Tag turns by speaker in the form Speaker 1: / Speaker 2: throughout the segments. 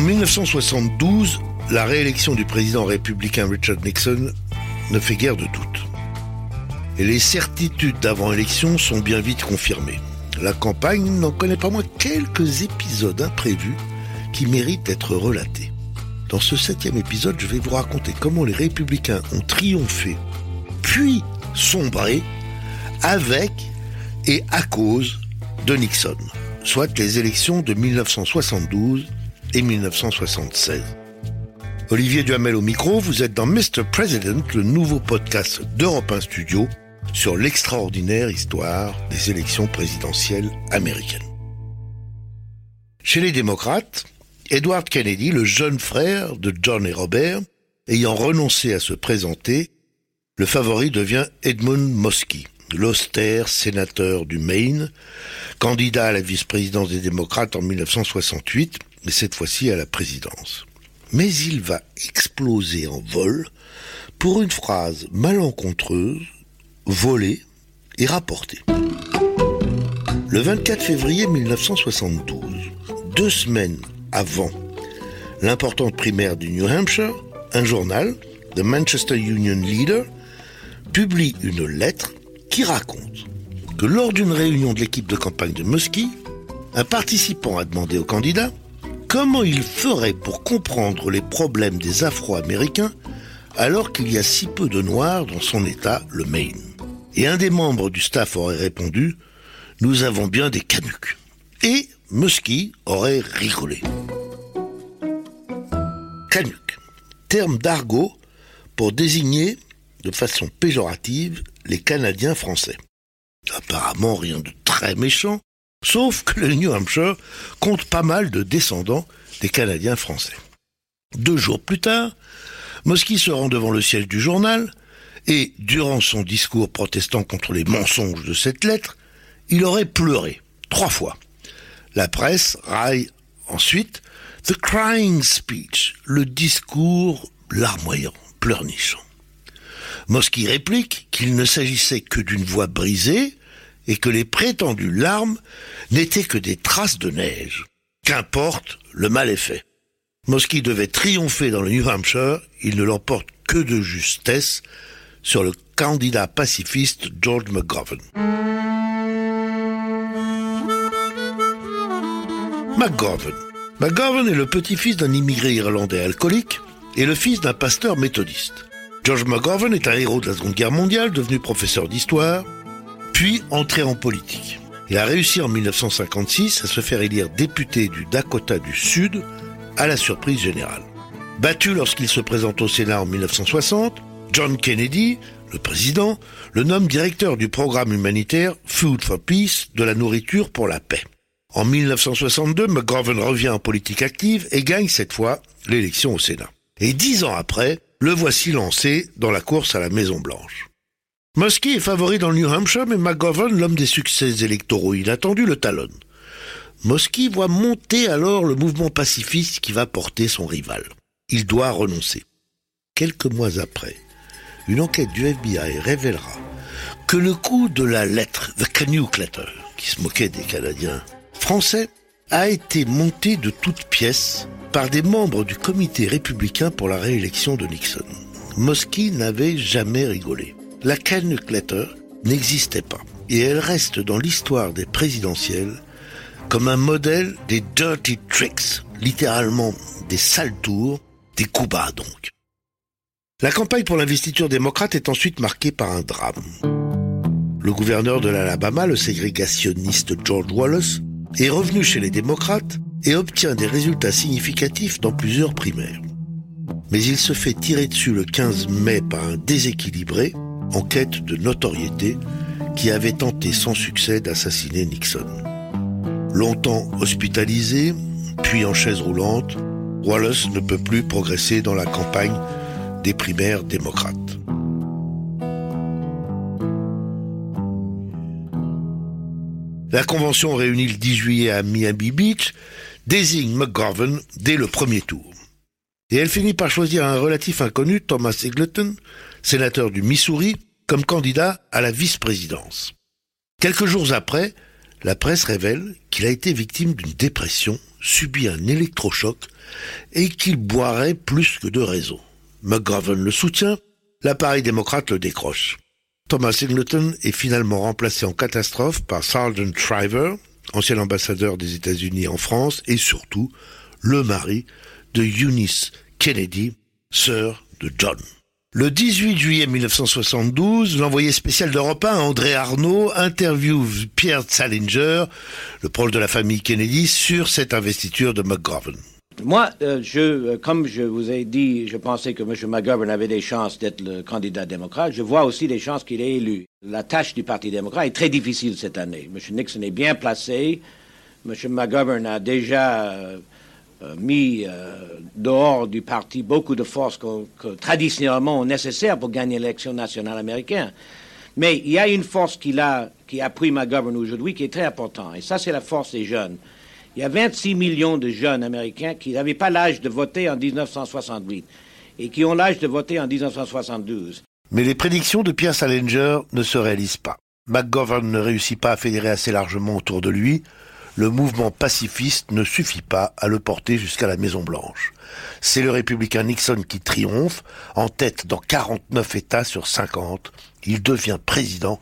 Speaker 1: En 1972, la réélection du président républicain Richard Nixon ne fait guère de doute. Et les certitudes d'avant-élection sont bien vite confirmées. La campagne n'en connaît pas moins quelques épisodes imprévus qui méritent d'être relatés. Dans ce septième épisode, je vais vous raconter comment les républicains ont triomphé, puis sombré, avec et à cause de Nixon, soit les élections de 1972 et 1976. Olivier Duhamel au micro, vous êtes dans Mr. President, le nouveau podcast d'Europe 1 Studio sur l'extraordinaire histoire des élections présidentielles américaines. Chez les démocrates, Edward Kennedy, le jeune frère de John et Robert, ayant renoncé à se présenter, le favori devient Edmund Muskie, l'austère sénateur du Maine, candidat à la vice-présidence des démocrates en 1968, mais cette fois-ci à la présidence. Mais il va exploser en vol pour une phrase malencontreuse, volée et rapportée. Le 24 février 1972, deux semaines avant l'importante primaire du New Hampshire, un journal, The Manchester Union Leader, publie une lettre qui raconte que lors d'une réunion de l'équipe de campagne de Muskie, un participant a demandé au candidat comment il ferait pour comprendre les problèmes des Afro-Américains alors qu'il y a si peu de Noirs dans son État, le Maine? Et un des membres du staff aurait répondu Nous avons bien des canucks. Et Muskie aurait rigolé. Canuck, terme d'argot pour désigner de façon péjorative les Canadiens français. Apparemment rien de très méchant, sauf que le New Hampshire compte pas mal de descendants des Canadiens français. Deux jours plus tard, Mosky se rend devant le siège du journal et, durant son discours protestant contre les mensonges de cette lettre, il aurait pleuré trois fois. La presse raille ensuite The Crying Speech, le discours larmoyant, pleurnichant. Mosky réplique qu'il ne s'agissait que d'une voix brisée et que les prétendues larmes n'étaient que des traces de neige. Qu'importe, le mal est fait. Mosky devait triompher dans le New Hampshire, il ne l'emporte que de justesse sur le candidat pacifiste George McGovern. McGovern. McGovern est le petit-fils d'un immigré irlandais alcoolique et le fils d'un pasteur méthodiste. George McGovern est un héros de la Seconde Guerre mondiale, devenu professeur d'histoire, puis entré en politique. Il a réussi en 1956 à se faire élire député du Dakota du Sud à la surprise générale. Battu lorsqu'il se présente au Sénat en 1960, John Kennedy, le président, le nomme directeur du programme humanitaire Food for Peace de la nourriture pour la paix. En 1962, McGovern revient en politique active et gagne cette fois l'élection au Sénat. Et dix ans après, le voici lancé dans la course à la Maison Blanche. Muskie est favori dans le New Hampshire, mais McGovern, l'homme des succès électoraux inattendus, le talonne. Muskie voit monter alors le mouvement pacifiste qui va porter son rival. Il doit renoncer. Quelques mois après, une enquête du FBI révélera que le coup de la lettre, The Canuck Letter, qui se moquait des Canadiens français, a été monté de toutes pièces par des membres du comité républicain pour la réélection de Nixon. Mosky n'avait jamais rigolé. La Canuck Letter n'existait pas. Et elle reste dans l'histoire des présidentielles comme un modèle des dirty tricks, littéralement des sales tours, des coups bas donc. La campagne pour l'investiture démocrate est ensuite marquée par un drame. Le gouverneur de l'Alabama, le ségrégationniste George Wallace, est revenu chez les démocrates et obtient des résultats significatifs dans plusieurs primaires. Mais il se fait tirer dessus le 15 mai par un déséquilibré en quête de notoriété qui avait tenté sans succès d'assassiner Nixon. Longtemps hospitalisé, puis en chaise roulante, Wallace ne peut plus progresser dans la campagne des primaires démocrates. La convention réunie le 10 juillet à Miami Beach désigne McGovern dès le premier tour. Et elle finit par choisir un relatif inconnu, Thomas Eggleton, sénateur du Missouri, comme candidat à la vice-présidence. Quelques jours après, la presse révèle qu'il a été victime d'une dépression, subi un électrochoc et qu'il boirait plus que de raison. McGovern le soutient, l'appareil démocrate le décroche. Thomas Singleton est finalement remplacé en catastrophe par Sergeant Shriver, ancien ambassadeur des États-Unis en France et surtout le mari de Eunice Kennedy, sœur de John. Le 18 juillet 1972, l'envoyé spécial d'Europe 1, André Arnaud, interviewe Pierre Salinger, le proche de la famille Kennedy, sur cette investiture de McGovern.
Speaker 2: Moi, euh, je, euh, comme je vous ai dit, je pensais que M. McGovern avait des chances d'être le candidat démocrate. Je vois aussi des chances qu'il est élu. La tâche du Parti démocrate est très difficile cette année. M. Nixon est bien placé. M. McGovern a déjà euh, mis euh, dehors du parti beaucoup de forces que, traditionnellement nécessaires pour gagner l'élection nationale américaine. Mais il y a une force qui a, qui a pris McGovern aujourd'hui qui est très importante, et ça c'est la force des jeunes. Il y a 26 millions de jeunes américains qui n'avaient pas l'âge de voter en 1968 et qui ont l'âge de voter en 1972.
Speaker 1: Mais les prédictions de Pierre Salinger ne se réalisent pas. McGovern ne réussit pas à fédérer assez largement autour de lui le mouvement pacifiste ne suffit pas à le porter jusqu'à la Maison Blanche. C'est le républicain Nixon qui triomphe, en tête dans 49 États sur 50. Il devient président,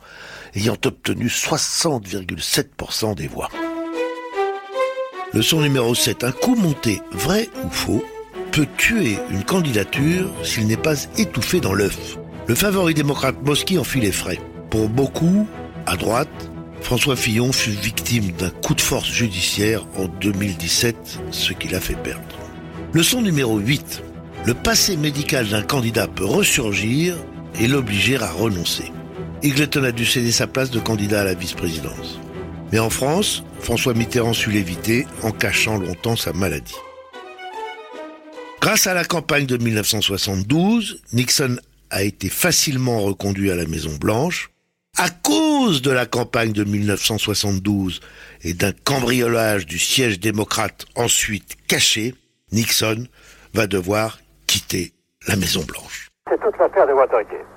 Speaker 1: ayant obtenu 60,7% des voix. Leçon numéro 7. Un coup monté, vrai ou faux, peut tuer une candidature s'il n'est pas étouffé dans l'œuf. Le favori démocrate Mosky en fit les frais. Pour beaucoup, à droite, François Fillon fut victime d'un coup de force judiciaire en 2017, ce qui l'a fait perdre. Leçon numéro 8. Le passé médical d'un candidat peut ressurgir et l'obliger à renoncer. Eagleton a dû céder sa place de candidat à la vice-présidence. Mais en France, François Mitterrand sut l'éviter en cachant longtemps sa maladie. Grâce à la campagne de 1972, Nixon a été facilement reconduit à la Maison Blanche à cause de la campagne de 1972 et d'un cambriolage du siège démocrate ensuite caché, Nixon va devoir quitter la Maison Blanche.
Speaker 3: C'est toute l'affaire de Watergate.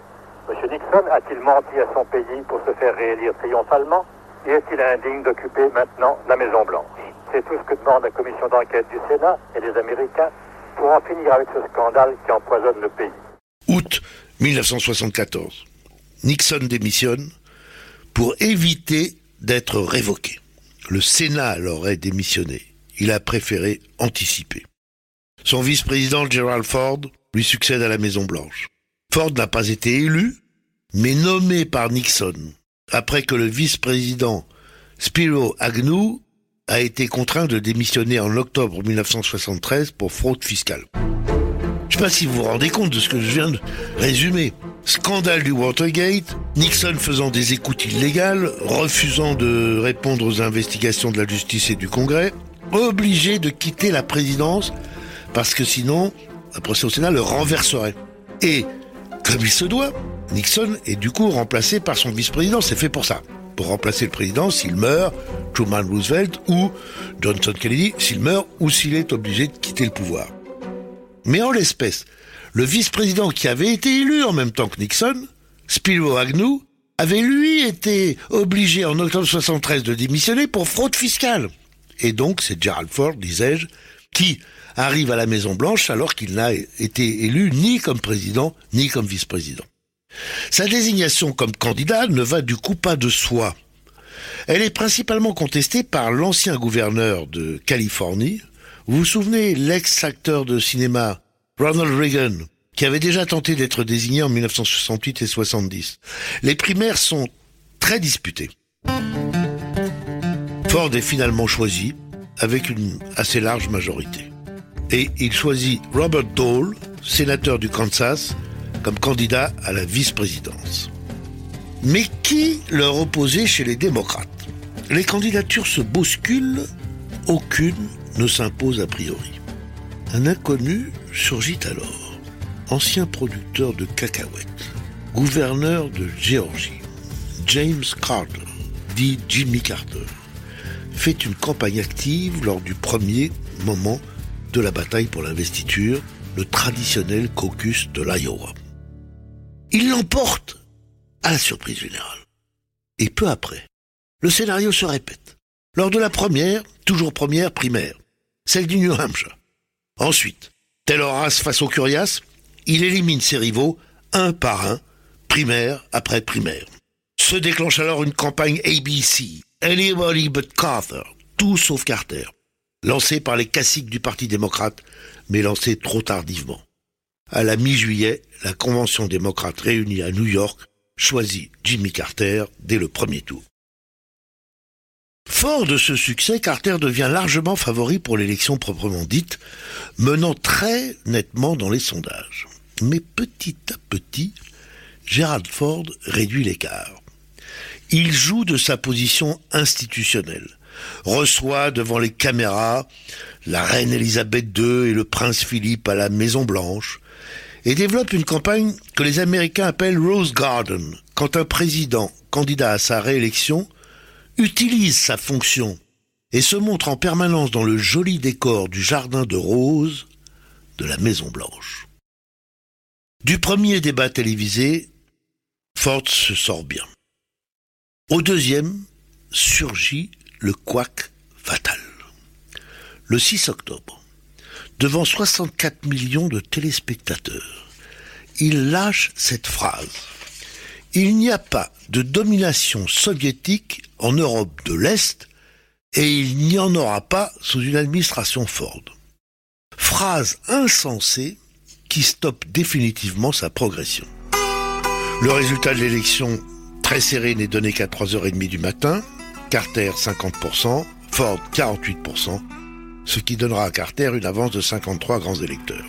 Speaker 3: M. Nixon a-t-il menti à son pays pour se faire réélire triomphalement? Et est-il indigne d'occuper maintenant la Maison Blanche C'est tout ce que demande la commission d'enquête du Sénat et des Américains pour en finir avec ce scandale qui empoisonne le pays.
Speaker 1: Août 1974. Nixon démissionne pour éviter d'être révoqué. Le Sénat l'aurait démissionné. Il a préféré anticiper. Son vice-président Gerald Ford lui succède à la Maison Blanche. Ford n'a pas été élu, mais nommé par Nixon, après que le vice-président Spiro Agnew a été contraint de démissionner en octobre 1973 pour fraude fiscale. Je ne sais pas si vous vous rendez compte de ce que je viens de résumer. Scandale du Watergate, Nixon faisant des écoutes illégales, refusant de répondre aux investigations de la justice et du Congrès, obligé de quitter la présidence parce que sinon, un procès au Sénat le renverserait. Et, comme il se doit, Nixon est du coup remplacé par son vice-président, c'est fait pour ça. Pour remplacer le président s'il meurt, Truman Roosevelt ou Johnson Kennedy s'il meurt ou s'il est obligé de quitter le pouvoir. Mais en l'espèce, le vice-président qui avait été élu en même temps que Nixon, Spiro Agnew, avait lui été obligé en octobre 73 de démissionner pour fraude fiscale. Et donc c'est Gerald Ford, disais-je, qui arrive à la Maison Blanche alors qu'il n'a été élu ni comme président ni comme vice-président. Sa désignation comme candidat ne va du coup pas de soi. Elle est principalement contestée par l'ancien gouverneur de Californie. Vous vous souvenez l'ex-acteur de cinéma Ronald Reagan, qui avait déjà tenté d'être désigné en 1968 et 70. Les primaires sont très disputées. Ford est finalement choisi avec une assez large majorité. Et il choisit Robert Dole, sénateur du Kansas, comme candidat à la vice-présidence. Mais qui leur opposait chez les démocrates? Les candidatures se bousculent, aucune ne s'impose a priori. Un inconnu surgit alors, ancien producteur de cacahuètes, gouverneur de Géorgie, James Carter, dit Jimmy Carter, fait une campagne active lors du premier moment de la bataille pour l'investiture, le traditionnel caucus de l'Iowa. Il l'emporte à la surprise générale. Et peu après, Le scénario se répète. Lors de la première, toujours première primaire, celle du New Hampshire. Ensuite, tel Horace face aux Curias, il élimine ses rivaux un par un, primaire après primaire. Se déclenche alors une campagne ABC, Anybody but Carter, tout sauf Carter, lancée par les caciques du Parti démocrate, mais lancée trop tardivement. À la mi-juillet, la Convention démocrate réunie à New York choisit Jimmy Carter dès le premier tour. Fort de ce succès, Carter devient largement favori pour l'élection proprement dite, menant très nettement dans les sondages. Mais petit à petit, Gerald Ford réduit l'écart. Il joue de sa position institutionnelle, reçoit devant les caméras la reine Elisabeth II et le prince Philippe à la Maison Blanche, et développe une campagne que les Américains appellent Rose Garden, quand un président candidat à sa réélection utilise sa fonction et se montre en permanence dans le joli décor du jardin de roses de la Maison Blanche. Du premier débat télévisé, Ford se sort bien. Au deuxième, surgit le couac fatal. Le 6 octobre, devant 64 millions de téléspectateurs, il lâche cette phrase. Il n'y a pas de domination soviétique en Europe de l'Est et il n'y en aura pas sous une administration Ford. Phrase insensée qui stoppe définitivement sa progression. Le résultat de l'élection, très serré, n'est donné qu'à 3h30 du matin. Carter 50%, Ford 48%, ce qui donnera à Carter une avance de 53 grands électeurs.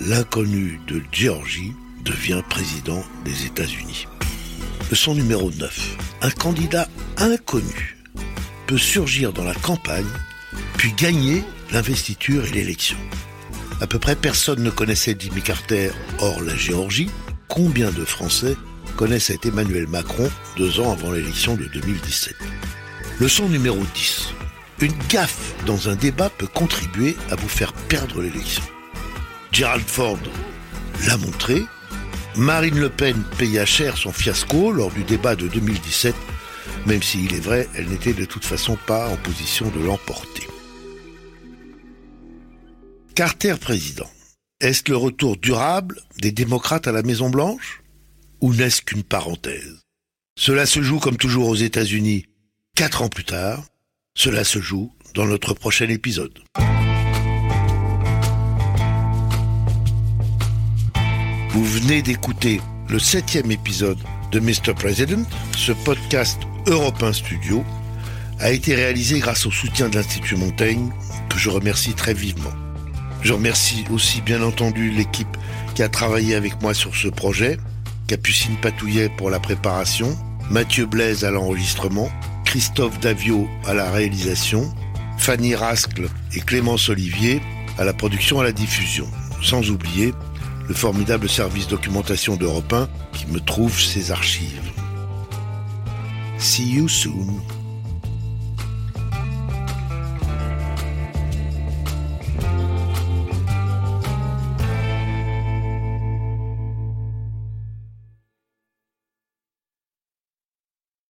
Speaker 1: L'inconnu de Géorgie devient président des États-Unis. Leçon numéro 9. Un candidat inconnu peut surgir dans la campagne, puis gagner l'investiture et l'élection. À peu près personne ne connaissait Jimmy Carter hors la Géorgie. Combien de Français connaissaient Emmanuel Macron deux ans avant l'élection de 2017 Leçon numéro 10. Une gaffe dans un débat peut contribuer à vous faire perdre l'élection. Gerald Ford l'a montré. Marine Le Pen paya cher son fiasco lors du débat de 2017, même s'il est vrai, elle n'était de toute façon pas en position de l'emporter. Carter président. Est-ce le retour durable des démocrates à la Maison Blanche Ou n'est-ce qu'une parenthèse? Cela se joue comme toujours aux États-Unis quatre ans plus tard. Cela se joue dans notre prochain épisode. Vous venez d'écouter le septième épisode de Mr. President. Ce podcast Europe Studio a été réalisé grâce au soutien de l'Institut Montaigne, que je remercie très vivement. Je remercie aussi bien entendu l'équipe qui a travaillé avec moi sur ce projet, Capucine Patouillet pour la préparation, Mathieu Blaise à l'enregistrement, Christophe Davio à la réalisation, Fanny Rascle et Clémence Olivier à la production et à la diffusion, sans oublier le formidable service documentation d'Europe 1 qui me trouve ses archives. See you soon.